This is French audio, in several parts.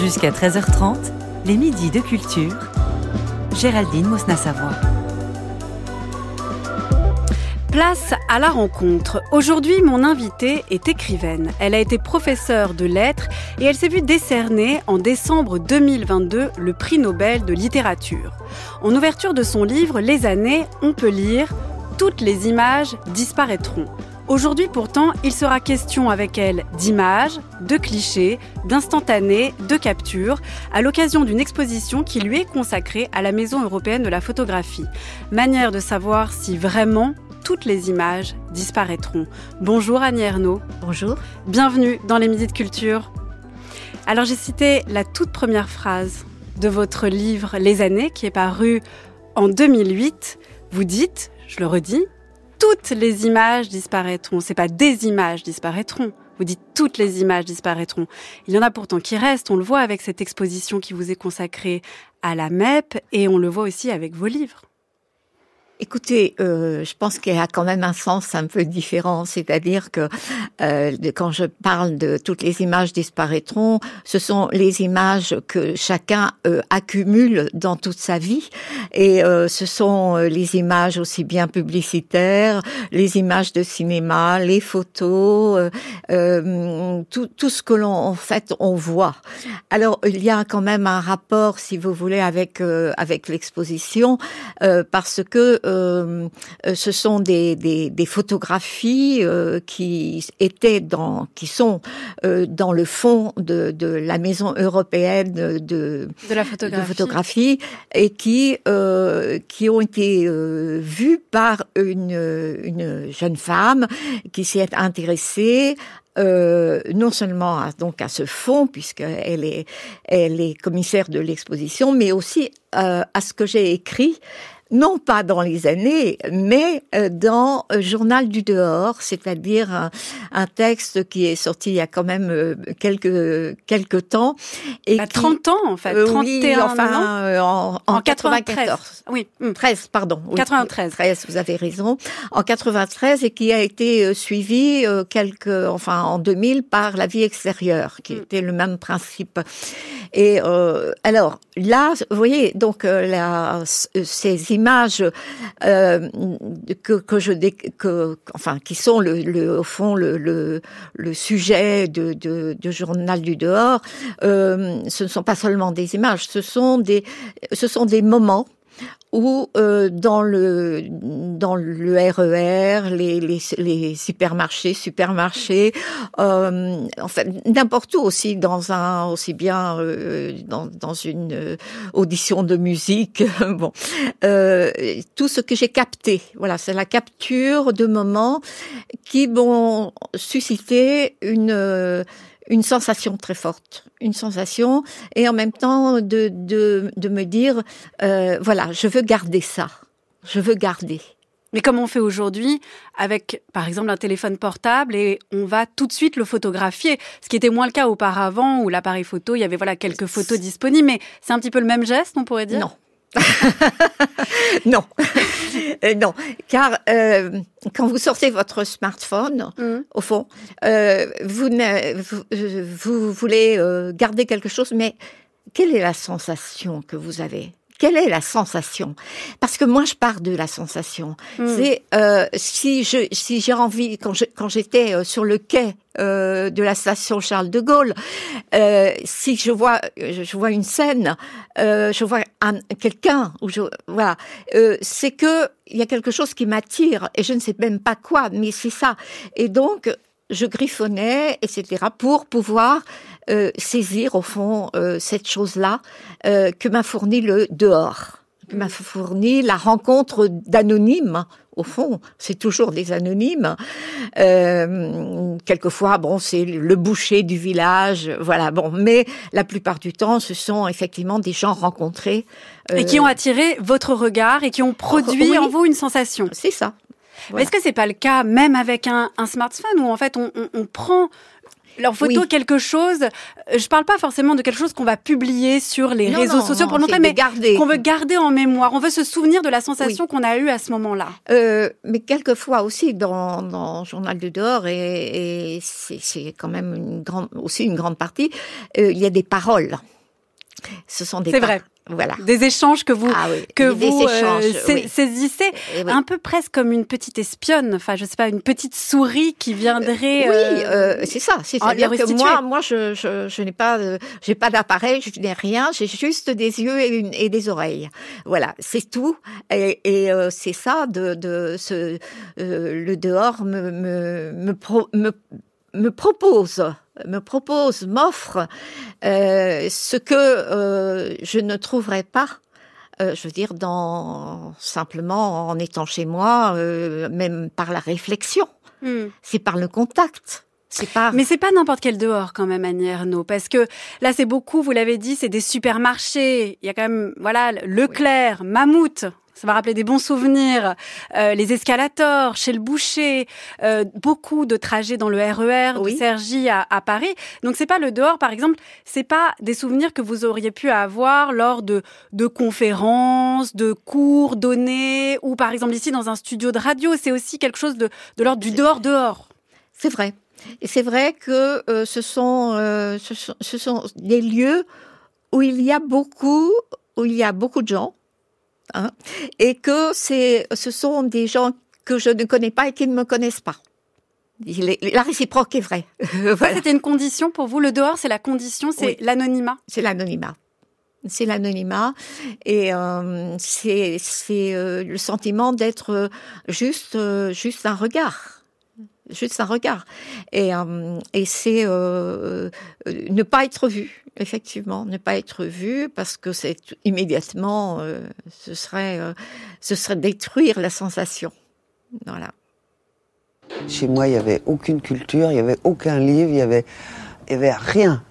Jusqu'à 13h30, les midis de culture. Géraldine Mosna-Savoie. Place à la rencontre. Aujourd'hui, mon invitée est écrivaine. Elle a été professeure de lettres et elle s'est vue décerner en décembre 2022 le prix Nobel de littérature. En ouverture de son livre Les années, on peut lire Toutes les images disparaîtront. Aujourd'hui pourtant, il sera question avec elle d'images, de clichés, d'instantanés, de captures, à l'occasion d'une exposition qui lui est consacrée à la Maison européenne de la photographie. Manière de savoir si vraiment toutes les images disparaîtront. Bonjour Annie Ernaux. Bonjour. Bienvenue dans les Midis de Culture. Alors j'ai cité la toute première phrase de votre livre Les années qui est paru en 2008. Vous dites, je le redis, toutes les images disparaîtront. C'est pas des images disparaîtront. Vous dites toutes les images disparaîtront. Il y en a pourtant qui restent. On le voit avec cette exposition qui vous est consacrée à la MEP et on le voit aussi avec vos livres. Écoutez, euh, je pense qu'il y a quand même un sens un peu différent, c'est-à-dire que euh, quand je parle de toutes les images disparaîtront, ce sont les images que chacun euh, accumule dans toute sa vie, et euh, ce sont euh, les images aussi bien publicitaires, les images de cinéma, les photos, tout, tout ce que l'on en fait on voit. Alors il y a quand même un rapport, si vous voulez, avec avec l'exposition, parce que euh, ce sont des, des, des photographies euh, qui étaient dans, qui sont euh, dans le fond de, de la maison européenne de, de la photographie, de photographie et qui euh, qui ont été euh, vues par une, une jeune femme qui s'y est intéressée euh, non seulement à, donc à ce fond puisqu'elle est elle est commissaire de l'exposition, mais aussi euh, à ce que j'ai écrit non pas dans les années, mais euh, dans euh, Journal du dehors, c'est-à-dire un, un, texte qui est sorti il y a quand même euh, quelques quelques temps et bah, 30 ans en fait, 31 oui, enfin, ans. En, en, 94. Oui, 13 pardon. Oui, 93. 13, vous avez raison. En 93 et qui a été suivi quelques enfin en 2000 par La vie extérieure qui mm. était le même principe. Et euh, alors là, vous voyez donc la, ces images euh, qui sont le, le au fond le, sujet de, journal du dehors euh, ce ne sont pas seulement des images ce sont des moments ou euh, dans le dans le RER, les, les, les supermarchés, supermarchés, euh, en fait n'importe où aussi dans un aussi bien euh, dans, dans une euh, audition de musique, bon euh, tout ce que j'ai capté, voilà c'est la capture de moments qui vont susciter une une sensation très forte, une sensation, et en même temps de, de, de me dire, euh, voilà, je veux garder ça, je veux garder. Mais comme on fait aujourd'hui avec, par exemple, un téléphone portable et on va tout de suite le photographier, ce qui était moins le cas auparavant où l'appareil photo, il y avait voilà quelques photos disponibles, mais c'est un petit peu le même geste, on pourrait dire? Non, non, euh, non, car euh, quand vous sortez votre smartphone, mmh. au fond, euh, vous, vous, vous, voulez garder quelque chose, mais quelle est la sensation que vous avez? Quelle est la sensation? Parce que moi, je pars de la sensation. Mmh. C'est euh, si je si j'ai envie quand je, quand j'étais euh, sur le quai euh, de la station Charles de Gaulle, euh, si je vois je vois une scène, euh, je vois quelqu'un ou je voilà, euh, c'est que il y a quelque chose qui m'attire et je ne sais même pas quoi, mais c'est ça. Et donc je griffonnais, etc., pour pouvoir euh, saisir au fond euh, cette chose-là euh, que m'a fourni le dehors, que m'a fourni la rencontre d'anonymes. Au fond, c'est toujours des anonymes. Euh, quelquefois, bon, c'est le boucher du village, voilà. Bon, mais la plupart du temps, ce sont effectivement des gens rencontrés et qui ont attiré votre regard et qui ont produit oui. en vous une sensation. C'est ça. Voilà. Est-ce que c'est pas le cas même avec un, un, smartphone où en fait on, on, on prend en photo quelque chose. Euh, je parle pas forcément de quelque chose qu'on va publier sur les réseaux sociaux pour montrer, mais qu'on veut garder en mémoire. On veut se souvenir de la sensation qu'on a eue à ce moment-là. Euh, mais quelquefois aussi dans, dans Journal de dehors et, et c'est quand même une grande, aussi une grande partie. Euh, il y a des paroles. Ce sont des. C'est vrai voilà. des échanges que vous ah que vous euh, saisissez. Un peu presque comme une petite espionne. Enfin je sais pas une petite souris qui viendrait oui euh, euh, c'est ça c'est à dire que moi moi je je, je n'ai pas j'ai pas d'appareil je n'ai rien j'ai juste des yeux et, une, et des oreilles. Voilà c'est tout. Et, et c'est ça de de ce le dehors me me me, me, me propose me propose, m'offre euh, ce que euh, je ne trouverais pas. Euh, je veux dire, dans simplement en étant chez moi, même par la réflexion, hmm. c'est par le contact. C'est pas. Mais c'est pas n'importe quel dehors quand même, Annie Ernaux, parce que là c'est beaucoup. Vous l'avez dit, c'est des supermarchés. Il y a quand même, voilà, Leclerc, Mammouth ça va rappeler des bons souvenirs. Euh, les escalators chez le boucher, euh, beaucoup de trajets dans le RER e de Sergi à, à, Paris. Donc c'est pas le dehors, par exemple, c'est pas des souvenirs que vous auriez pu avoir lors de, de conférences, de cours donnés, ou par exemple ici dans un studio de radio. C'est aussi quelque chose de, de l'ordre du dehors dehors. C'est vrai. Et c'est vrai que euh, ce, sont, euh, ce, sont, ce sont des lieux où il y a beaucoup, où il y a beaucoup de gens Hein, et que c'est, ce sont des gens que je ne connais pas et qui ne me connaissent pas. La réciproque est vraie. voilà. C'était une condition pour vous. Le dehors, c'est la condition, c'est l'anonymat? C'est l'anonymat. C'est l'anonymat et euh, c'est c'est euh, le sentiment d'être juste euh, juste un regard, juste un regard. Et et c'est ne pas être vu effectivement, ne pas être vu parce que c'est immédiatement, euh, ce serait, euh, ce serait détruire la sensation. Voilà. Chez moi, il n'y avait aucune culture, il n'y avait aucun livre, il n'y avait, avait rien.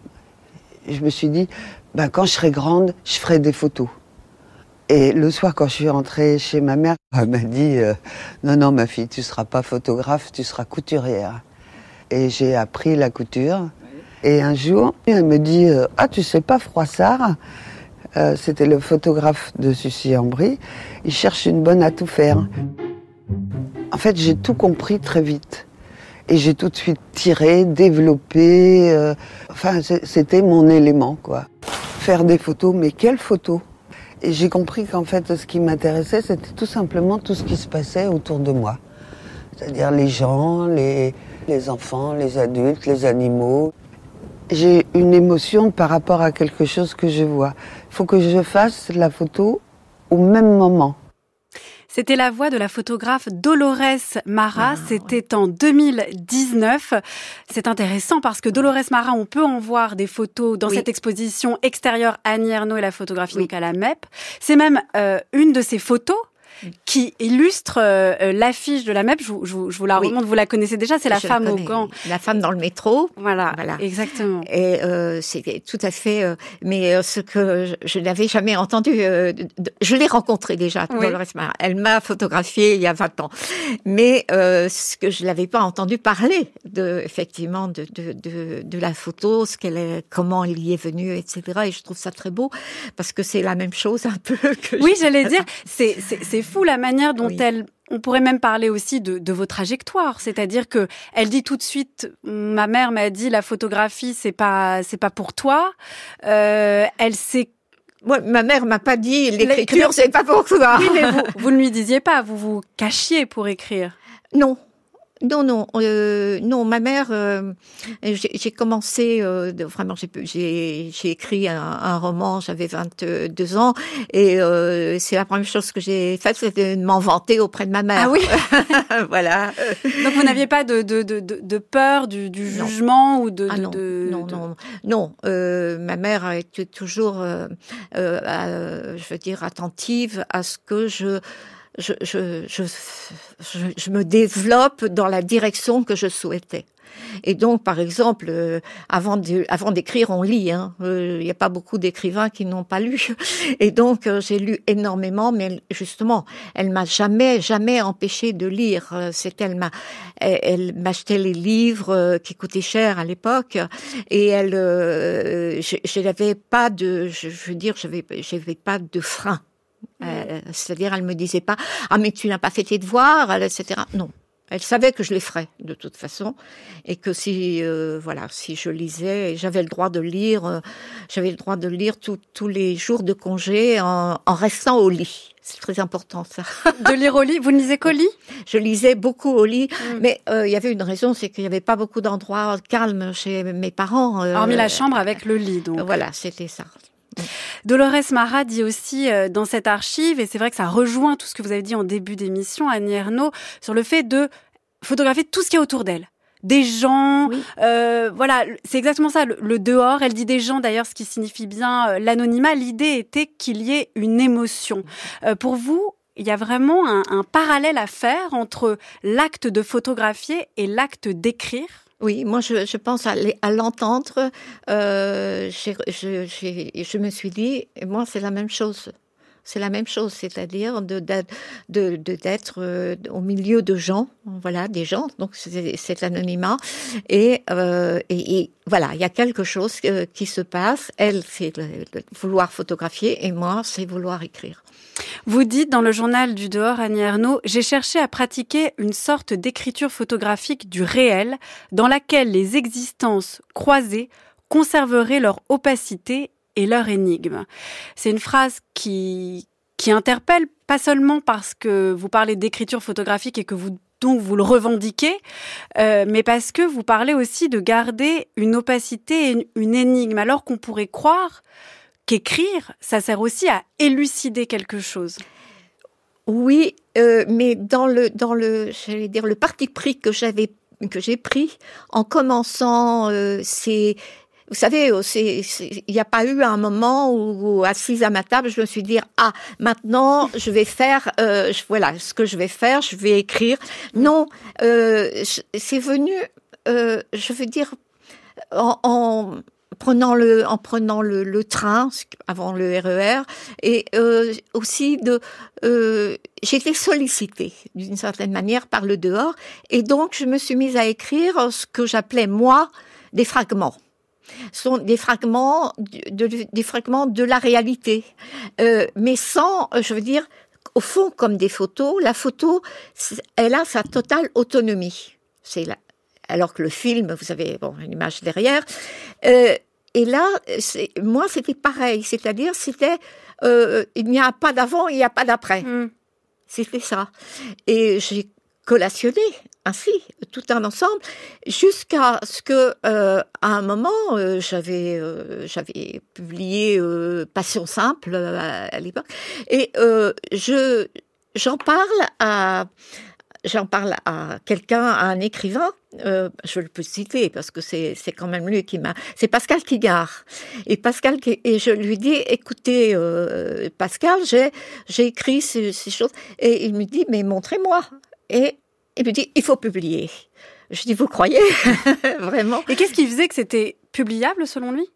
Je me suis dit, ben, quand je serai grande, je ferai des photos. Et le soir, quand je suis rentrée chez ma mère, elle m'a dit, euh, non, non, ma fille, tu ne seras pas photographe, tu seras couturière. Et j'ai appris la couture. Et un jour, elle me dit euh, Ah, tu sais pas, Froissart euh, C'était le photographe de Sucy brie Il cherche une bonne à tout faire. En fait, j'ai tout compris très vite. Et j'ai tout de suite tiré, développé. Enfin, c'était mon élément, quoi. Faire des photos, mais quelles photos J'ai compris qu'en fait, ce qui m'intéressait, c'était tout simplement tout ce qui se passait autour de moi. C'est-à-dire les gens, les, les enfants, les adultes, les animaux j'ai une émotion par rapport à quelque chose que je vois. Il faut que je fasse la photo au même moment. C'était la voix de la photographe Dolores Mara. Ah, C'était en 2019. C'est intéressant parce que Dolores Mara, on peut en voir des photos dans cette exposition extérieure Annie Ernaux et la photographie donc à la MEP. C'est même euh, une de ces photos qui illustre euh, euh, l'affiche de la MEP. Je, je, je vous la remonte, vous la connaissez déjà, c'est la femme au gant. La femme dans le métro. Voilà, voilà. exactement. Et euh, c'est tout à fait... Euh, mais ce que je, n'avais jamais entendu, je l'ai rencontrée déjà, oui. Elle m'a photographiée il y a 20 ans. Mais ce que je n'avais pas entendu parler, de, effectivement, de, de, de, de la photo, ce qu'elle est, comment elle y est venue, etc. Et je trouve ça très beau, parce que c'est la même chose un peu que... Oui, j'allais dire, c'est fou la manière dont elle on pourrait même parler aussi de, de vos trajectoires, c'est-à-dire que elle dit tout de suite, ma mère m'a dit la photographie c'est pas c'est pas pour toi. Euh, elle sait moi, ma mère m'a pas dit l'écriture, c'est pas pour toi. Oui, mais vous, vous ne lui disiez pas, vous vous cachiez pour écrire. Non, non, non, euh, non. Ma mère, euh, j'ai commencé euh, vraiment. J'ai écrit un, un roman. J'avais 22 ans et euh, c'est la première chose que j'ai faite, c'était de m'en vanter auprès de ma mère. Ah oui, voilà. Donc vous n'aviez pas de, de, de, de peur du, du jugement ou de, ah non, non, non, non. ma mère a été toujours, je veux dire, attentive à ce que je je, je, je, je, me développe dans la direction que je souhaitais. Et donc, par exemple, euh, avant de, avant d'écrire, on lit. Hein. Il n'y a pas beaucoup d'écrivains qui n'ont pas lu. Et donc, j'ai lu énormément, mais justement, elle m'a jamais, jamais empêché de lire. C'est elle m'a, elle, m'achetait les livres qui coûtaient cher à l'époque, et elle, je n'avais pas de, je, veux dire, j'avais, j'avais pas de frein. Euh, c'est-à-dire, elle me disait pas ah mais tu n'as pas fait tes devoirs, etc. Non, elle savait que je les ferais de toute façon et que si euh, voilà si je lisais, j'avais le droit de lire, euh, j'avais le droit de lire tous les jours de congé en, restant au lit. C'est très important ça. De lire au lit, vous ne lisez qu'au lit? Je lisais beaucoup au lit, mm. mais il y avait une raison, c'est qu'il n'y avait pas beaucoup d'endroits calmes chez mes parents. Hormis la chambre avec le lit, donc. Voilà, c'était ça. Dolores Marat dit aussi euh, dans cette archive, et c'est vrai que ça rejoint tout ce que vous avez dit en début d'émission, Annie Ernaux, sur le fait de photographier tout ce qui est autour d'elle des gens, euh, voilà, c'est exactement ça, le, dehors. Elle dit des gens d'ailleurs, ce qui signifie bien euh, l'anonymat. L'idée était qu'il y ait une émotion. pour vous, il y a vraiment un, un parallèle à faire entre l'acte de photographier et l'acte d'écrire? Oui, moi je, pense à, l'entendre. Euh, je, je, je, me suis dit, moi c'est la même chose. C'est la même chose, c'est-à-dire de d'être euh, au milieu de gens, voilà, des gens. Donc c'est l'anonymat et, euh, et, voilà, il y a quelque chose qui se passe. Elle, c'est vouloir photographier et moi, c'est vouloir écrire. Vous dites dans le journal du dehors, Annie j'ai cherché à pratiquer une sorte d'écriture photographique du réel dans laquelle les existences croisées conserveraient leur opacité et leur énigme. C'est une phrase qui, qui interpelle pas seulement parce que vous parlez d'écriture photographique et que vous donc vous le revendiquez, euh, mais parce que vous parlez aussi de garder une opacité et une énigme, alors qu'on pourrait croire qu'écrire, ça sert aussi à élucider quelque chose. Oui, euh, mais dans le dans le j'allais dire le parti pris que j'avais que j'ai pris en commençant euh, c'est vous savez, euh, il n'y a pas eu un moment où, assise à ma table, je me suis dit ah maintenant je vais faire euh, voilà ce que je vais faire, je vais écrire. Non, euh, c'est venu, euh, je veux dire en, en prenant le en prenant le, le, train avant le RER e et euh, aussi de euh, été sollicitée d'une certaine manière par le dehors et donc je me suis mise à écrire ce que j'appelais moi des fragments sont des fragments de, des fragments de la réalité euh, mais sans je veux dire au fond comme des photos la photo elle a sa totale autonomie c'est là alors que le film, vous avez bon, une image derrière, euh, et là, moi, c'était pareil. C'est-à-dire, c'était, euh, il n'y a pas d'avant, il n'y a pas d'après. Mm. C'était ça. Et j'ai collationné ainsi tout un ensemble jusqu'à ce que euh, à un moment euh, j'avais euh, j'avais publié Passion simple à, l'époque et je j'en parle à j'en parle à quelqu'un, à un écrivain, je le peux citer parce que c'est quand même lui qui m'a. C'est Pascal Kigard. Et Pascal et je lui dis, écoutez, Pascal, j'ai j'ai écrit ces, ces, choses et il me dit, mais montrez-moi. Et il me dit, il faut publier. Je dis, vous croyez vraiment? Et qu'est-ce qui faisait que c'était publiable selon lui?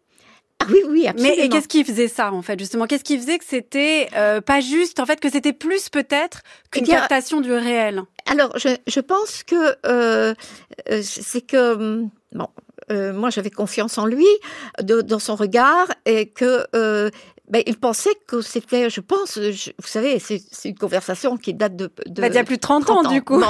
Ah oui, oui, absolument. Mais qu'est-ce qui faisait ça, en fait, justement? Qu'est-ce qui faisait que c'était euh, pas juste, en fait, que c'était plus peut-être qu'une eh captation du réel? Alors, je, je pense que euh, euh c'est que bon, euh, moi j'avais confiance en lui, de, dans son regard, et que euh, ben, il pensait que c'était, je pense, vous savez, c'est une conversation qui date de... de bah, il y a plus de 30, ans, du coup.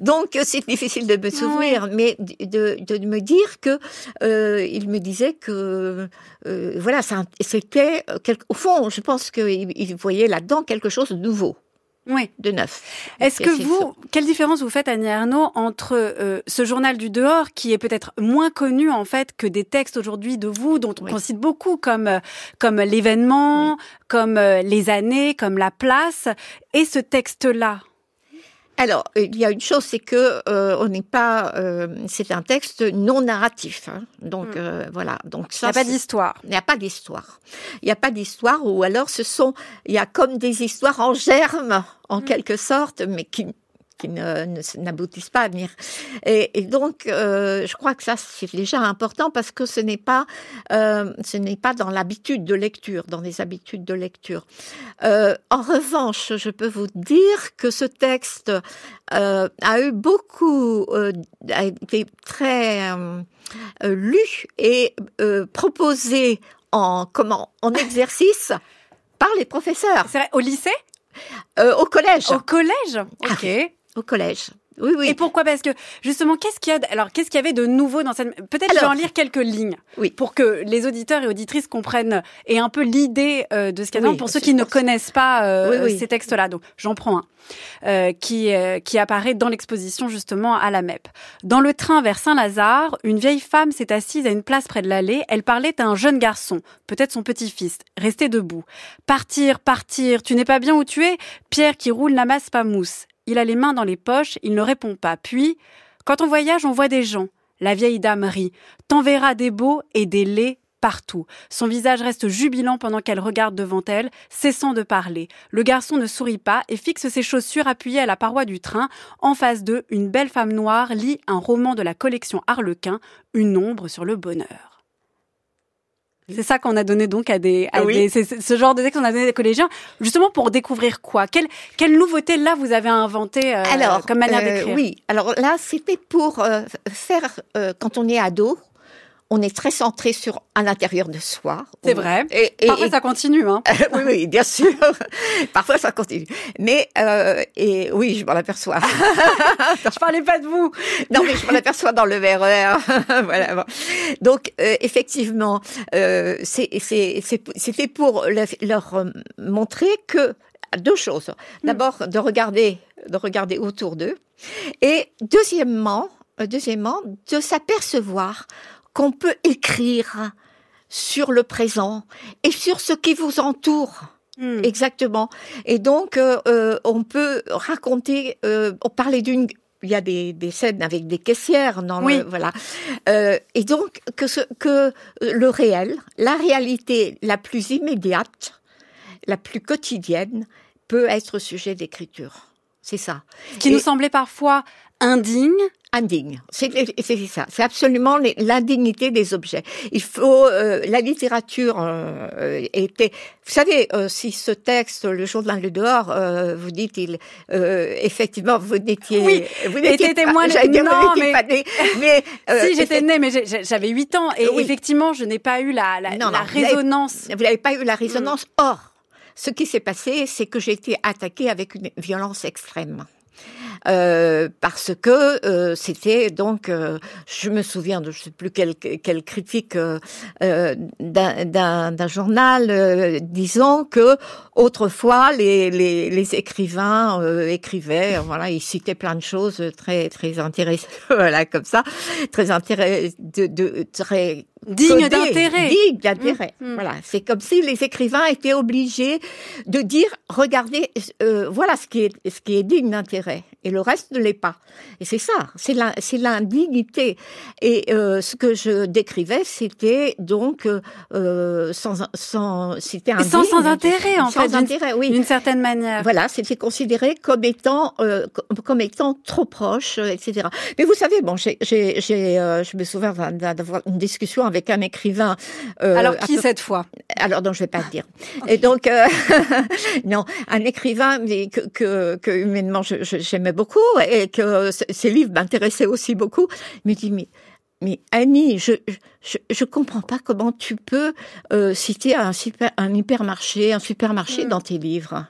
Donc c'est difficile de me souvenir, mais de, de, me dire que euh, il me disait que euh, voilà, c'était au fond, je pense qu'il il voyait là-dedans quelque chose de nouveau oui. de neuf. Est-ce que vous, quelle différence vous faites, Annie Arnaud, entre euh, ce journal du dehors, qui est peut-être moins connu en fait que des textes aujourd'hui de vous, dont on cite beaucoup comme euh, comme l'événement, comme euh, les années, comme la place, et ce texte-là? Alors, il y a une chose, c'est que euh, on n'est pas. Euh, c'est un texte non narratif, hein. donc hmm. euh, voilà. Donc ça, il n'y a pas d'histoire. Il n'y a pas d'histoire. Il n'y a pas d'histoire, ou alors ce sont. Il y a comme des histoires en germe, en hmm. quelque sorte, mais qui qui n'aboutissent pas à venir. Et, et donc, euh, je crois que ça c'est déjà important parce que ce n'est pas, euh, ce n'est pas dans l'habitude de lecture, dans les habitudes de lecture. Euh, en revanche, je peux vous dire que ce texte a eu beaucoup, a été très lu et proposé en comment en exercice par les professeurs C'est vrai, au lycée? Euh, au collège. Au collège? Ah Ok. Au collège. Oui, oui. Et pourquoi? Parce que justement, qu'est-ce qu'il y a Alors, qu'est-ce qu'il y avait de nouveau dans cette Peut-être je vais en lire quelques lignes. Oui. Pour que les auditeurs et auditrices comprennent et un peu l'idée euh, de ce qu'il y a Oui, pour ceux qui ne connaissent pas euh, Oui, oui. ces textes-là. Donc, j'en prends un euh, qui euh, qui apparaît dans l'exposition justement à la MEP. Dans le train vers Saint-Lazare, une vieille femme s'est assise à une place près de l'allée. Elle parlait à un jeune garçon, peut-être son petit-fils, resté debout. Partir, partir. Tu n'es pas bien où tu es? Pierre qui roule n'amasse pas mousse. Il a les mains dans les poches, il ne répond pas. Puis, quand on voyage, on voit des gens. La vieille dame rit. T'enverras des beaux et des laits partout. Son visage reste jubilant pendant qu'elle regarde devant elle, cessant de parler. Le garçon ne sourit pas et fixe ses chaussures appuyées à la paroi du train. En face d'eux, une belle femme noire lit un roman de la collection Harlequin, Une ombre sur le bonheur. C'est ça qu'on a donné donc à des, à Oui. des c'est c'est ce genre de texte qu'on a donné à des collégiens, justement pour découvrir quoi. Quelle, quelle nouveauté là vous avez inventé euh, Alors, comme manière euh, d'écrire? Oui, alors là, c'était pour euh, faire, euh, quand on est ado, on est très centré sur à l'intérieur de soi. C'est vrai. Et, et- Parfois et- ça continue, hein. oui, oui, bien sûr. Parfois, ça continue. Mais, euh, et oui, je m'en aperçois. Je parlais pas de vous. Non, mais je m'en aperçois dans le RER. voilà. bon. Donc, euh, effectivement, euh, c'est- c'est- c'est- c'était pour le- leur euh, montrer que deux choses. D'abord, de regarder, de regarder autour d'eux, et deuxièmement, euh, deuxièmement, de s'apercevoir qu'on peut écrire sur le présent et sur ce qui vous entoure. Hmm. Exactement. Et donc, euh, euh, on peut raconter, euh, on parlait d'une, il y a des, des scènes avec des caissières, dans Oui. le, voilà. Euh, et donc que ce, que le réel, la réalité la plus immédiate, la plus quotidienne, peut être sujet d'écriture. C'est ça. qui Et- nous semblait parfois indigne. Indigne. C'est c'est ça. C'est absolument l'indignité des objets. Il faut euh, la littérature euh, était. Vous savez, euh, si ce texte, le journal de dehors, euh, vous dites, il euh, effectivement, vous n'étiez, Oui, vous pas- témoin- vous non, n'étiez mais- pas né, mais euh, si j'étais née, mais j'avais 8 ans et Oui. effectivement, je n'ai pas eu la, la, Non, la non, résonance. Vous n'avez pas eu la résonance. Or, ce qui s'est passé, c'est que j'ai été attaquée avec une violence extrême. Euh, parce que euh, c'était donc, euh, je me souviens de je sais plus quelle, quelle critique euh, euh, d'un- journal euh, disant que autrefois les, les, les écrivains euh, écrivaient, voilà, ils citaient plein de choses très très intéressantes, voilà comme ça, très intéressant, de, de très Digne d'intérêt. Digne d'intérêt. Mm, mm. Voilà, c'est comme si les écrivains étaient obligés de dire regardez, euh, voilà ce qui est ce qui est digne d'intérêt, et le reste ne l'est pas. Et c'est ça, c'est la c'est l'indignité. Et euh, ce que je décrivais, c'était donc euh, sans sans c'était Sans- indigne, sans intérêt, en sans fait, intérêt, oui. D'une certaine manière. Voilà, c'était considéré comme étant euh, comme- étant trop proche, euh, etc. Mais vous savez, bon, j'ai, j'ai, j'ai, euh, je me souviens d'avoir une discussion avec un écrivain. euh, Alors qui peu- cette fois? Alors non, je vais pas le dire. Et donc euh, non, un écrivain mais que, que, que humainement je- je- j'aimais beaucoup et que c- ses livres m'intéressaient aussi beaucoup. Il me dit mais mais Annie, je je je comprends pas comment tu peux euh, citer un super un hypermarché, un supermarché Mm. dans tes livres.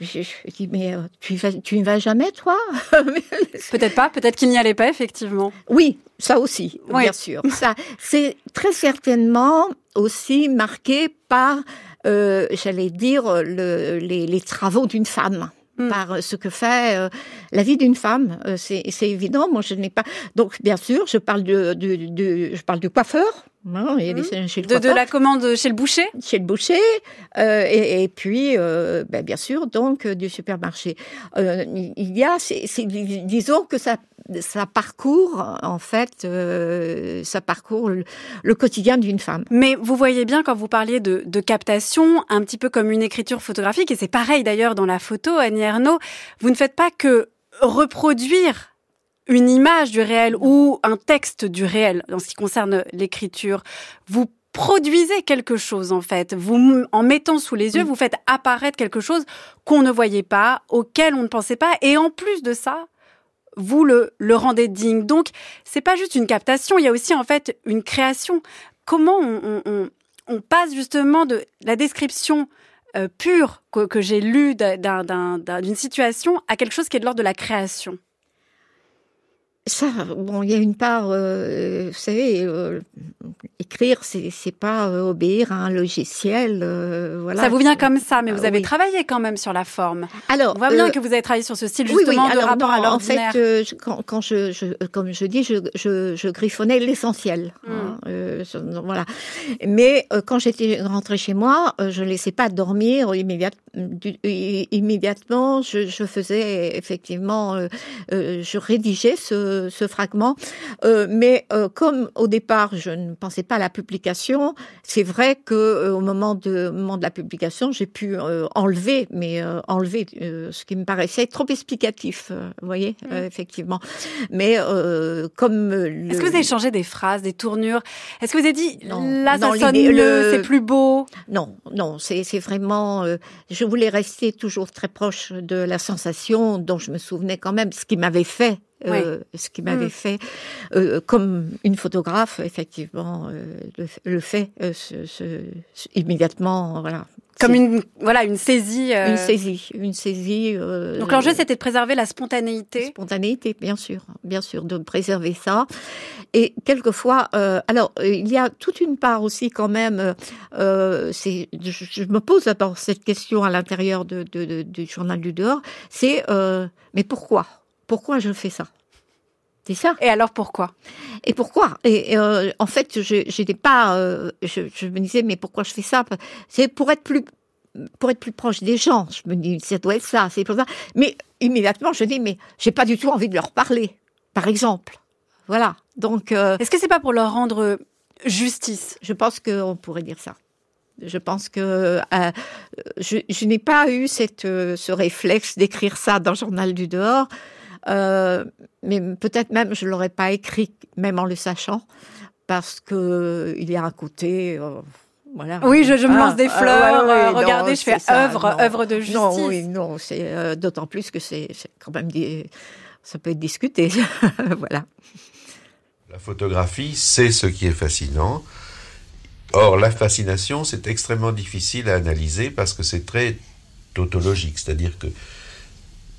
Je, je dis mais euh, tu vas tu y vas jamais toi? Peut-être pas, peut-être qu'il n'y allait pas, effectivement. Oui, ça aussi, Oui. bien sûr. Ça, c'est très certainement aussi marqué par, euh, j'allais dire, le, les, les travaux d'une femme. Mm. par ce que fait euh, la vie d'une femme, Euh, c'est c'est évident. Moi, je n'ai pas. Donc, bien sûr, je parle de, de, de- je parle du coiffeur. hein, il y a des- chez le De, de la commande chez le boucher? Chez le boucher euh, et, et puis euh, ben, bien sûr donc euh, du supermarché. Euh, il y a, c'est, c'est- disons que ça ça parcourt en fait euh, ça parcourt le, le quotidien d'une femme. Mais vous voyez bien quand vous parliez de, de captation, un petit peu comme une écriture photographique, et c'est pareil d'ailleurs dans la photo, Annie Ernaux, vous ne faites pas que reproduire une image du réel ou un texte du réel en ce qui concerne l'écriture. Vous produisez quelque chose en fait. Vous, en mettant sous les yeux, vous faites apparaître quelque chose qu'on ne voyait pas, auquel on ne pensait pas, et en plus de ça, vous le, rendez digne. Donc, c'est pas juste une captation, il y a aussi en fait une création. Comment on, passe justement de la description euh, pure que j'ai lue d'une situation à quelque chose qui est de l'ordre de la création? Ça, bon, il y a une part, euh, vous savez, euh, écrire, c'est c'est pas euh, obéir à un logiciel, voilà. Ça vous vient comme ça, mais vous ah avez travaillé quand même sur la forme. Alors, on voit bien que vous avez travaillé sur ce style justement de rapport à l'ordinaire. En fait, quand, quand je, je, comme je dis, je, je, je griffonnais l'essentiel, hein, hmm. voilà. Mais quand j'étais rentrée chez moi, je laissais pas dormir immédiatement. Je, je faisais effectivement, je rédigeais ce ce, fragment. Euh, mais euh, comme au départ, je ne pensais pas à la publication, c'est vrai que euh, au moment de, moment de la publication, j'ai pu enlever, mais enlever ce qui me paraissait trop explicatif. vous voyez, mmh. effectivement. Mais comme est-ce que vous avez changé des phrases, des tournures? Est-ce que vous avez dit là ça sonne mieux, c'est plus beau? Non, non, c'est vraiment. je voulais rester toujours très proche de la sensation dont je me souvenais quand même, ce qui m'avait fait euh, ce qui m'avait mm. fait, euh, comme une photographe, effectivement, euh, le, fait immédiatement, voilà. Comme une voilà une saisie. Une saisie, une saisie. Donc l'enjeu c'était de préserver la spontanéité. spontanéité, bien sûr, bien sûr, de préserver ça. Et quelquefois, alors il y a toute une part aussi quand même. c'est, je, me pose d'abord cette question à l'intérieur de, du journal du dehors. C'est mais pourquoi? Pourquoi je fais ça? C'est ça. Et alors pourquoi? Et pourquoi? Et euh, en fait, je n'étais pas. Euh, je, me disais, mais pourquoi je fais ça? C'est pour être plus pour être plus proche des gens. Je me dis, ça doit être ça, c'est pour ça. Mais immédiatement, je dis, mais j'ai pas du tout envie de leur parler, par exemple. Voilà. Donc. Euh, Est-ce que c'est pas pour leur rendre justice? Je pense qu'on pourrait dire ça. Je pense que je, je n'ai pas eu cette, ce réflexe d'écrire ça dans le journal du dehors. Euh, mais peut-être même je l'aurais pas écrit, même en le sachant, parce que il y a un côté. Euh, voilà. Oui, je, me lance des ah, fleurs. Euh, regardez, je fais œuvre, œuvre de justice. Non, oui, non, c'est d'autant plus que c'est quand même ça peut être discuté. voilà. La photographie, c'est ce qui est fascinant. Or, la fascination, c'est extrêmement difficile à analyser parce que c'est très tautologique, c'est-à-dire que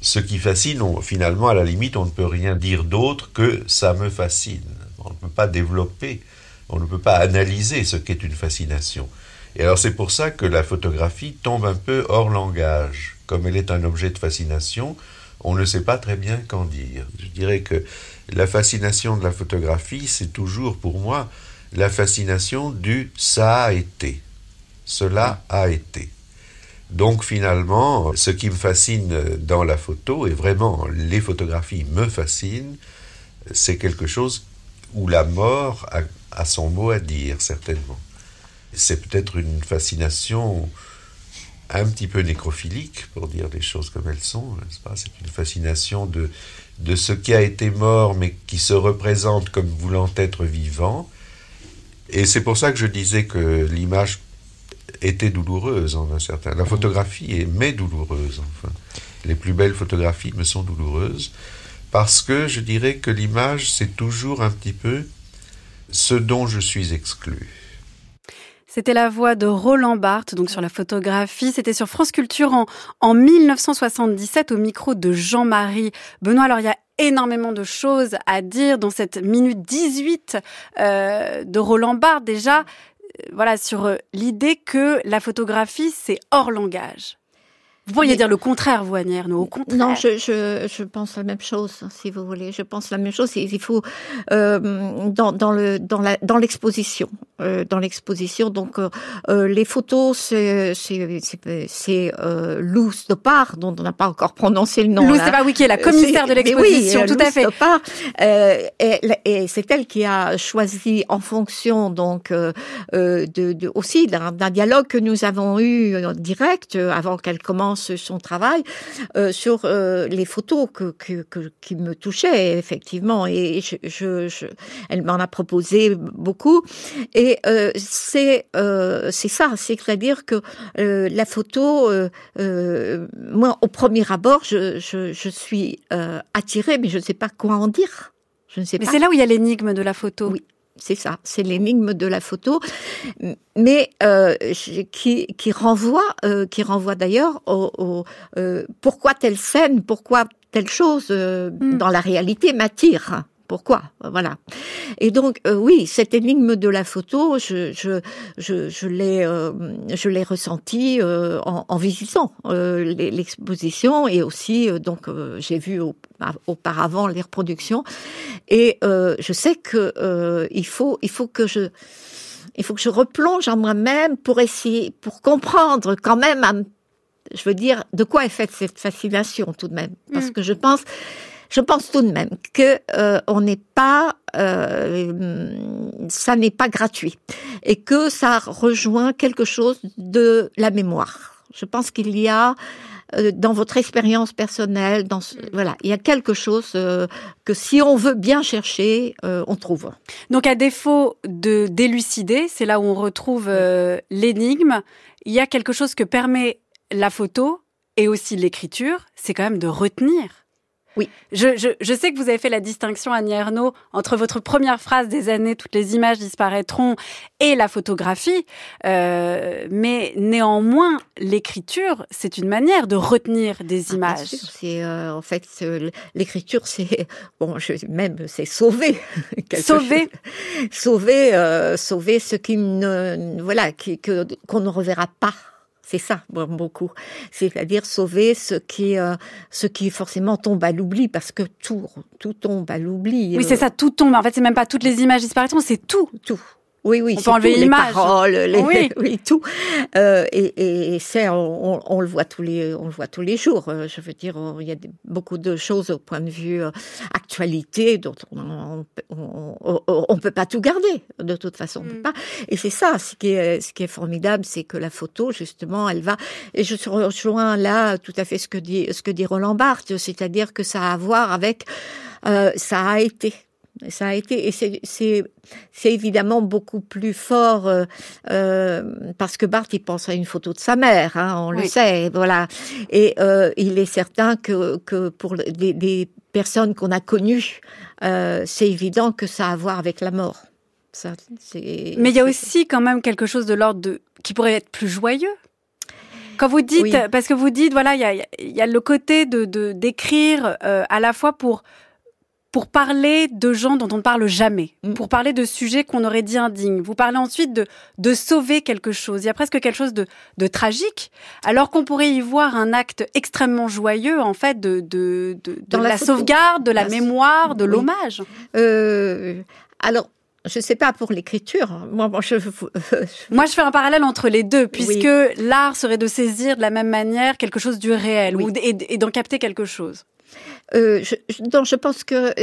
ce qui fascine, finalement, à la limite, on ne peut rien dire d'autre que ça me fascine. On ne peut pas développer, on ne peut pas analyser ce qu'est une fascination. Et alors c'est pour ça que la photographie tombe un peu hors langage. Comme elle est un objet de fascination, on ne sait pas très bien qu'en dire. Je dirais que la fascination de la photographie, c'est toujours pour moi la fascination du ça a été. Cela a été. Donc finalement, ce qui me fascine dans la photo, et vraiment les photographies me fascinent, c'est quelque chose où la mort a, son mot à dire, certainement. C'est peut-être une fascination un petit peu nécrophilique, pour dire les choses comme elles sont, C'est une fascination de, de ce qui a été mort, mais qui se représente comme voulant être vivant. Et c'est pour ça que je disais que l'image était douloureuse en un certain. La photographie est mais douloureuse. Enfin, les plus belles photographies me sont douloureuses parce que je dirais que l'image c'est toujours un petit peu ce dont je suis exclu. C'était la voix de Roland Barthes, donc sur la photographie. C'était sur France Culture en, en 1977 au micro de Jean-Marie Benoît. Alors il y a énormément de choses à dire dans cette minute 18 euh, de Roland Barthes. Déjà, voilà, sur euh, l'idée que la photographie, c'est hors langage. Vous pourriez dire le contraire, vous, Agnès au contraire. Non, je, je, je, pense la même chose, si vous voulez. Je pense la même chose. Il faut euh, dans, dans le dans la dans l'exposition, euh, dans l'exposition. Donc euh, euh les photos, c'est c'est c'est euh, Lou Stoppard, dont on n'a pas encore prononcé le nom. Lou pas qui est la commissaire de l'exposition, tout à fait. Stoppard, et, et c'est elle qui a choisi en fonction donc de, de aussi d'un dialogue que nous avons eu direct avant qu'elle commence son travail euh, sur euh, les photos que, que, que, qui me touchaient effectivement. Et je, je, je elle m'en a proposé beaucoup. Et euh, c'est c'est ça. C'est-à-dire que la photo moi au premier abord je, je, je suis attirée mais je ne sais pas quoi en dire. Je ne sais Mais pas. c'est là où il y a l'énigme de la photo. Oui. C'est ça, c'est l'énigme de la photo, mais euh, qui, qui renvoie, euh, qui renvoie d'ailleurs au, au euh, pourquoi telle scène, pourquoi telle chose euh, Mm. dans la réalité m'attire. Pourquoi Voilà. Et donc euh, oui, cette énigme de la photo, je je je, je l'ai euh, je l'ai ressenti euh, en, en visitant euh, l'exposition et aussi donc j'ai vu au- auparavant les reproductions et je sais que il faut il faut que je il faut que je replonge en moi-même pour essayer pour comprendre quand même je veux dire de quoi est faite cette fascination tout de même parce Mm. que je pense je pense tout de même que euh, on n'est pas euh, ça n'est pas gratuit et que ça rejoint quelque chose de la mémoire. Je pense qu'il y a euh, dans votre expérience personnelle, dans ce- voilà, il y a quelque chose euh, que si on veut bien chercher, euh, on trouve. Donc à défaut de d'élucider, c'est là où on retrouve euh, l'énigme, il y a quelque chose que permet la photo et aussi l'écriture, c'est quand même de retenir. Oui. Je, je, je sais que vous avez fait la distinction, Annie Ernaux, entre votre première phrase des années, toutes les images disparaîtront, et la photographie. Euh, mais néanmoins, l'écriture, c'est une manière de retenir des Ah, images. C'est euh, en fait euh, l'écriture, c'est bon, je, même c'est sauver. Sauver. chose. sauver, euh, sauver ce qui ne, voilà, qu'on ne reverra pas. C'est ça, beaucoup. C'est-à-dire sauver ce qui, euh, ce qui forcément tombe à l'oubli, parce que tout, tout tombe à l'oubli. Oui, euh, c'est ça, tout tombe. En fait, c'est même pas toutes les images disparaîtront, c'est tout. tout. Oui, oui, On peut enlever tout, les paroles, les, Oui. oui. tout. Euh, et, et c'est, on, on- on le voit tous les, on le voit tous les jours. Euh, Je veux dire, on- il y a beaucoup de choses au point de vue euh, actualité dont on, on, peut pas tout garder. De toute façon, on peut Mm. pas. Et c'est ça, ce qui est, ce qui est formidable, c'est que la photo, justement, elle va. Et je rejoins là tout à fait ce que dit, ce que dit Roland Barthes, c'est-à-dire que ça a à voir avec, euh, ça a été. Ça a été, et c'est- évidemment beaucoup plus fort euh, euh, parce que Barthes il pense à une photo de sa mère, hein, on le sait, voilà. Et euh, il est certain que que pour des, des personnes qu'on a connues, c'est évident que ça a à voir avec la mort. Ça, Mais il y a aussi quand même quelque chose de l'ordre de qui pourrait être plus joyeux. Quand vous dites, Oui. parce que vous dites, voilà, il y a, y a le côté de de- d'écrire euh, à la fois pour pour parler de gens dont on ne parle jamais, Mm. pour parler de sujets qu'on aurait dit indignes. Vous parlez ensuite de de sauver quelque chose. Il y a presque quelque chose de de tragique, alors qu'on pourrait y voir un acte extrêmement joyeux en fait de de de, de Dans la sauvegarde, de la La- mémoire, de oui. l'hommage. Euh, alors, je sais pas pour l'écriture. Moi, moi, je, Moi, je fais un parallèle entre les deux, puisque l'art serait de saisir de la même manière quelque chose du réel Oui. ou d- et, et d'en capter quelque chose. Euh, je, non, je pense que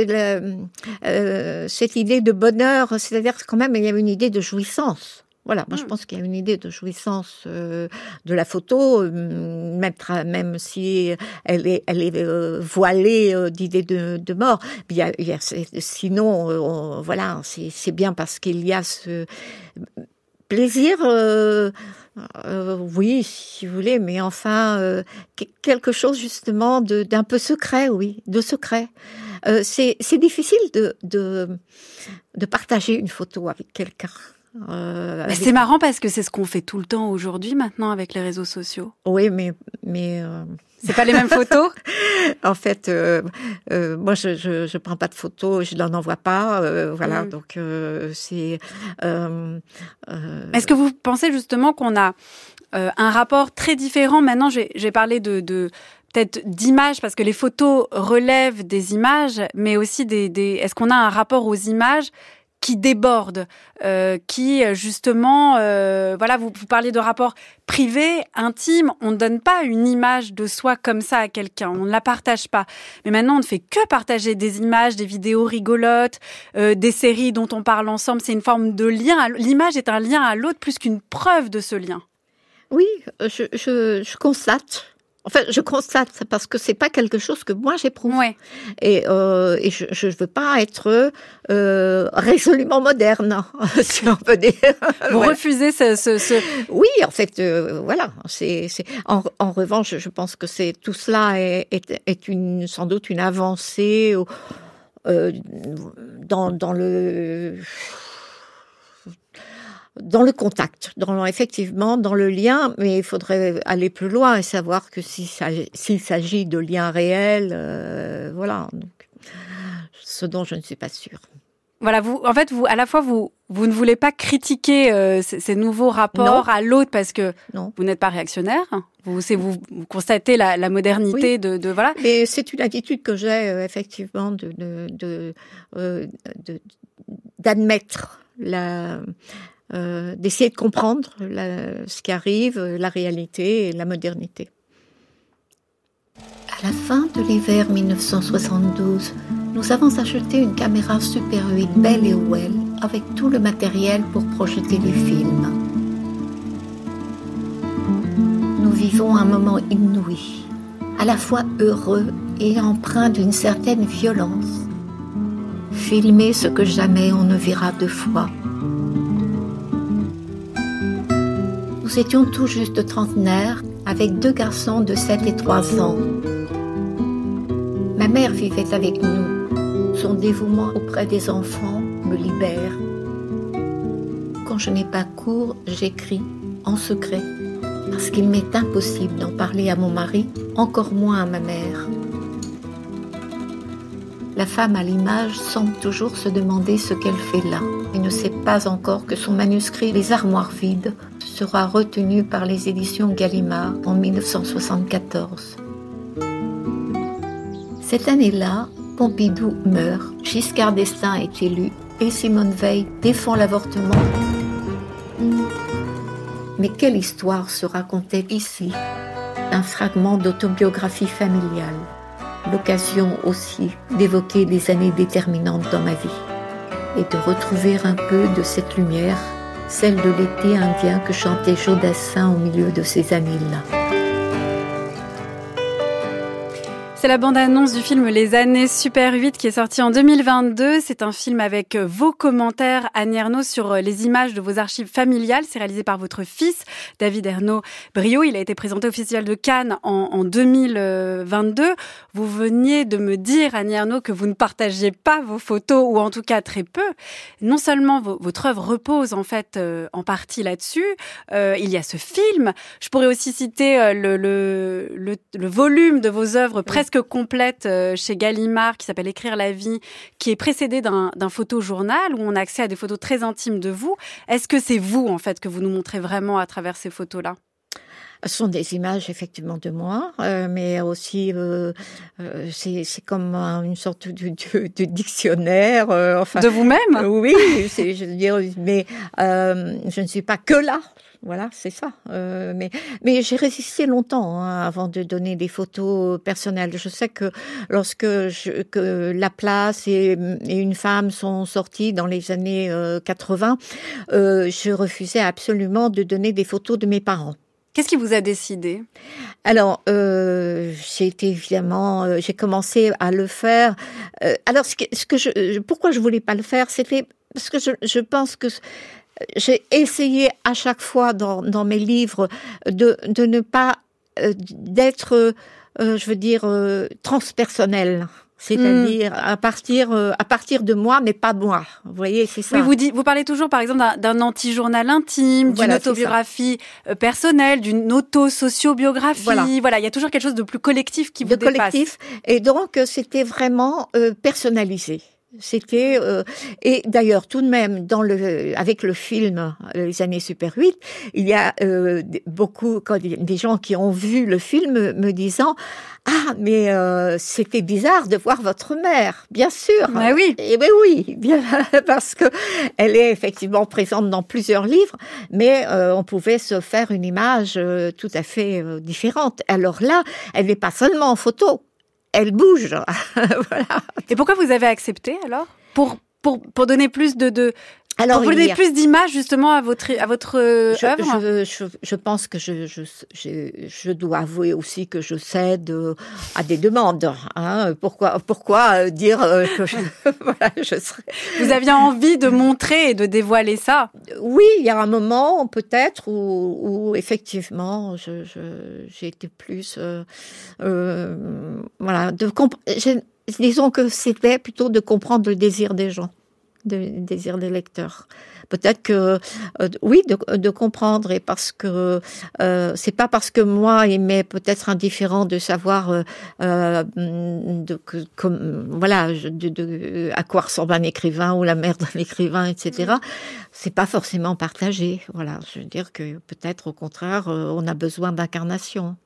euh, cette idée de bonheur, c'est-à-dire quand même il y a une idée de jouissance. Voilà, moi je Mm. pense qu'il y a une idée de jouissance euh, de la photo, euh, même, si elle est, elle est euh, voilée euh, d'idées de, de mort. Il y a, il y a- sinon, euh, on- voilà, c'est c'est bien parce qu'il y a ce plaisir. Euh, oui, si vous voulez, mais enfin euh, que- quelque chose justement d'un peu secret, oui, de secret. Euh, c'est difficile de, de de partager une photo avec quelqu'un. Euh, avec- c'est marrant parce que c'est ce qu'on fait tout le temps aujourd'hui maintenant avec les réseaux sociaux. Oui, mais mais euh, C'est pas les mêmes photos? En fait, euh, euh, moi je, je je prends pas de photos, je n'en envoie pas, euh, voilà. Mm. Donc euh, c'est euh, euh, Est-ce que vous pensez justement qu'on a euh, un rapport très différent? Maintenant, j'ai j'ai parlé de, de peut-être d'images parce que les photos relèvent des images, mais aussi des. des Est-ce qu'on a un rapport aux images? Qui déborde, euh, qui justement, euh, voilà, vous, vous parliez de rapport privé, intime. On ne donne pas une image de soi comme ça à quelqu'un, on ne la partage pas. Mais maintenant, on ne fait que partager des images, des vidéos rigolotes, euh, des séries dont on parle ensemble. C'est une forme de lien. L'image est un lien à l'autre plus qu'une preuve de ce lien. Oui, je constate. Enfin, je constate ça parce que c'est pas quelque chose que moi j'éprouve. Ouais. Et, euh, et je, je veux pas être euh, résolument moderne, si on peut dire. Vous Voilà. refusez ce, ce, ce- Oui, en fait, euh, voilà. C'est, c'est. En, en revanche, je pense que c'est tout cela est, est, est une sans doute une avancée au- euh, dans, dans le dans le contact, dans effectivement dans le lien, mais il faudrait aller plus loin et savoir que s'il s'agit de liens réels, euh, voilà. Donc, ce dont je ne suis pas sûre. Voilà, vous, en fait, vous, à la fois, vous, vous ne voulez pas critiquer euh, ces, ces nouveaux rapports Non. à l'autre parce que Non. vous n'êtes pas réactionnaire. Vous, c'est vous, vous constatez la, la modernité Oui. de, de voilà. Mais c'est une attitude que j'ai euh, effectivement de de de, de- d'admettre la euh, d'essayer de comprendre ce qui arrive, euh, la réalité et la modernité. À la fin de l'hiver 1972, nous avons acheté une caméra Super 8 Bell et Well avec tout le matériel pour projeter les films. Nous vivons un moment inouï, à la fois heureux et empreint d'une certaine violence. Filmer ce que jamais on ne verra deux fois. Nous étions tout juste trentenaires, avec deux garçons de 7 et 3 ans. Ma mère vivait avec nous. Son dévouement auprès des enfants me libère. Quand je n'ai pas cours, j'écris en secret, parce qu'il m'est impossible d'en parler à mon mari, encore moins à ma mère. La femme à l'image semble toujours se demander ce qu'elle fait là et ne sait pas encore que son manuscrit Les armoires vides sera retenu par les éditions Gallimard en 1974. Cette année-là, Pompidou meurt, Giscard d'Estaing est élu et Simone Veil défend l'avortement. Mais quelle histoire se racontait ici? Un fragment d'autobiographie familiale l'occasion aussi d'évoquer des années déterminantes dans ma vie et de retrouver un peu de cette lumière, celle de l'été indien que chantait Jodassin au milieu de ces années-là. C'est la bande-annonce du film Les années Super 8 qui est sorti en 2022. C'est un film avec euh, vos commentaires, Anne Ernaux, sur euh, les images de vos archives familiales. C'est réalisé par votre fils, David Ernaud Brio. Il a été présenté au Festival de Cannes en, en 2022. Vous veniez de me dire, Anne Ernaux, que vous ne partagiez pas vos photos, ou en tout cas très peu. Non seulement vo- votre œuvre repose en fait euh, en partie là-dessus, euh, il y a ce film. Je pourrais aussi citer euh, le, le, le, le volume de vos œuvres presque complètes euh, chez Gallimard qui s'appelle Écrire la vie, qui est précédé d'un photojournal où on a accès à des photos très intimes de vous. Est-ce que c'est vous en fait que vous nous montrez vraiment à travers ces photos-là? Ce sont des images effectivement de moi, euh, mais aussi euh, euh, c'est comme un- une sorte de, de, de dictionnaire. enfin, De vous-même? Oui, je veux dire, mais je ne suis pas que là. Voilà, c'est ça. Euh, mais mais j'ai résisté longtemps hein, avant de donner des photos personnelles. Je sais que lorsque je, que la place et, et une femme sont sorties dans les années euh, 80, euh, je refusais absolument de donner des photos de mes parents. Qu'est-ce qui vous a décidé? Alors, euh, j'ai été évidemment, euh, j'ai commencé à le faire. Euh, alors, ce que, ce que je, pourquoi je voulais pas le faire, c'était parce que je, je pense que j'ai essayé à chaque fois dans, dans mes livres de, de ne pas euh, d'être, euh, je veux dire, euh, transpersonnel. C'est-à-dire à partir euh, à partir de moi, mais pas moi. Vous voyez, c'est ça. Oui, vous, dites, vous parlez toujours, par exemple, d'un- anti-journal intime, d'une Voilà, autobiographie euh, personnelle, d'une auto-sociobiographie. Voilà. Voilà. il y a toujours quelque chose de plus collectif qui de vous dépasse. collectif. Et donc, euh, c'était vraiment euh, personnalisé. C'était euh, et d'ailleurs tout de même dans le avec le film euh, les années super 8 il y a euh, beaucoup quand des gens qui ont vu le film me disant ah mais euh, c'était bizarre de voir votre mère bien sûr. Ah oui. et ben oui bien parce que elle est effectivement présente dans plusieurs livres mais euh, on pouvait se faire une image euh, tout à fait euh, différente. Alors là elle n'est pas seulement en photo elle bouge. Et pourquoi vous avez accepté alors? Pour, donner plus de, Alors, vous voulez plus d'images justement à votre à votre euh, je, œuvre je, je, je, pense que je, je, je, dois avouer aussi que je cède euh, à des demandes. Hein. Pourquoi pourquoi dire que je, voilà, je serais... Vous aviez envie de montrer et de dévoiler ça? Oui, il y a un moment peut-être où, où effectivement j'ai été plus euh, euh, voilà de disons que c'était plutôt de comprendre le désir des gens de désir des lecteurs. Peut-être que euh, oui, de, de, comprendre et parce que euh, c'est pas parce que moi il m'est peut-être indifférent de savoir euh, euh de, comme voilà de, de, à quoi ressemble un écrivain ou la mère d'un écrivain, etc. C'est pas forcément partagé. Voilà, je veux dire que peut-être au contraire on a besoin d'incarnation.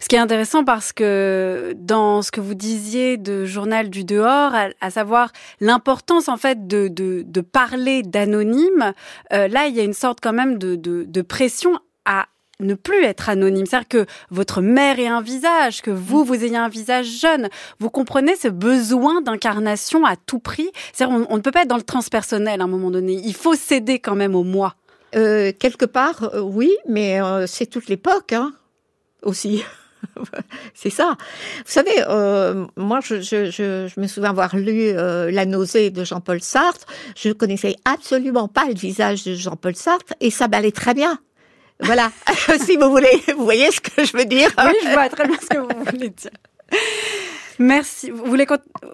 Ce qui est intéressant parce que dans ce que vous disiez de journal du dehors, à, savoir l'importance en fait de, parler d'anonyme, euh, là il y a une sorte quand même de, pression à ne plus être anonyme. C'est-à-dire que votre mère ait un visage, que vous, vous ayez un visage jeune. Vous comprenez ce besoin d'incarnation à tout prix. C'est-à-dire on, ne peut pas être dans le transpersonnel à un moment donné. Il faut céder quand même au moi. Euh, quelque part, euh, oui, mais euh, c'est toute l'époque. Hein aussi. c'est ça. Vous savez, euh, moi, je, me souviens avoir lu euh, La nausée de Jean-Paul Sartre. Je connaissais absolument pas le visage de Jean-Paul Sartre et ça m'allait très bien. Voilà, si vous voulez, vous voyez ce que je veux dire. Oui, je vois très bien ce que vous voulez dire. Merci. Vous voulez,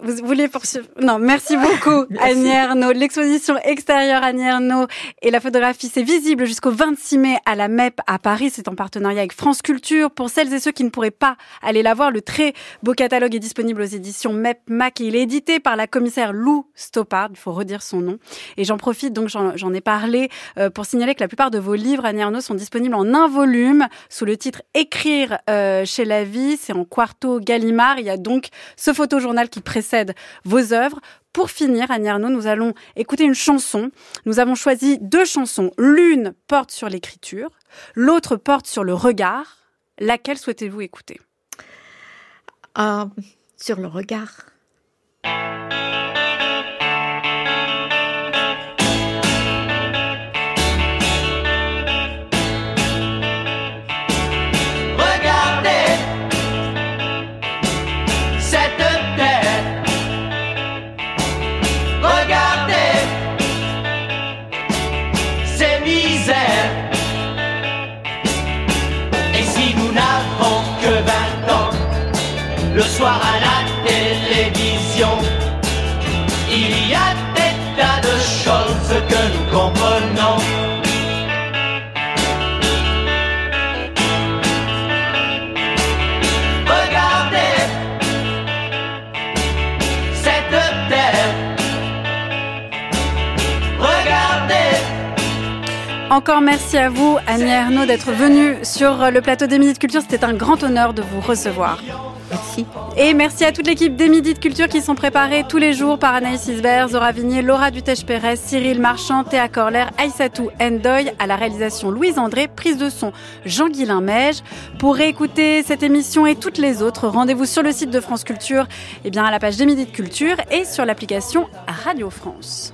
vous voulez poursuivre Non, merci beaucoup, Annie Ernaux. L'exposition extérieure Annie Ernaux et la photographie, c'est visible jusqu'au 26 mai à la MEP à Paris. C'est en partenariat avec France Culture. Pour celles et ceux qui ne pourraient pas aller la voir, le très beau catalogue est disponible aux éditions MEP Mac et il est édité par la commissaire Lou Stoppard. Il faut redire son nom. Et j'en profite, donc j'en ai parlé, euh, pour signaler que la plupart de vos livres, Annie Ernaux, sont disponibles en un volume sous le titre Écrire euh, chez la vie. C'est en quarto Gallimard. Il y a donc ce photojournal qui précède vos œuvres. Pour finir, Annie nous allons écouter une chanson. Nous avons choisi deux chansons. L'une porte sur l'écriture, l'autre porte sur le regard. Laquelle souhaitez-vous écouter? Euh, Sur le regard. Sur le plateau des Minutes Culture. C'était un grand honneur de vous recevoir. Merci. Et merci à toute l'équipe des Midi de Culture qui sont préparés tous les jours par Anaïs Isbert, Zora Vignier, Laura Dutèche-Pérez, Cyril Marchand, Théa Corler, Aïssatou Endoy, à la réalisation Louise André, prise de son Jean-Guilain Mège. Pour réécouter cette émission et toutes les autres, rendez-vous sur le site de France Culture, et eh bien à la page des Midi de Culture et sur l'application Radio France.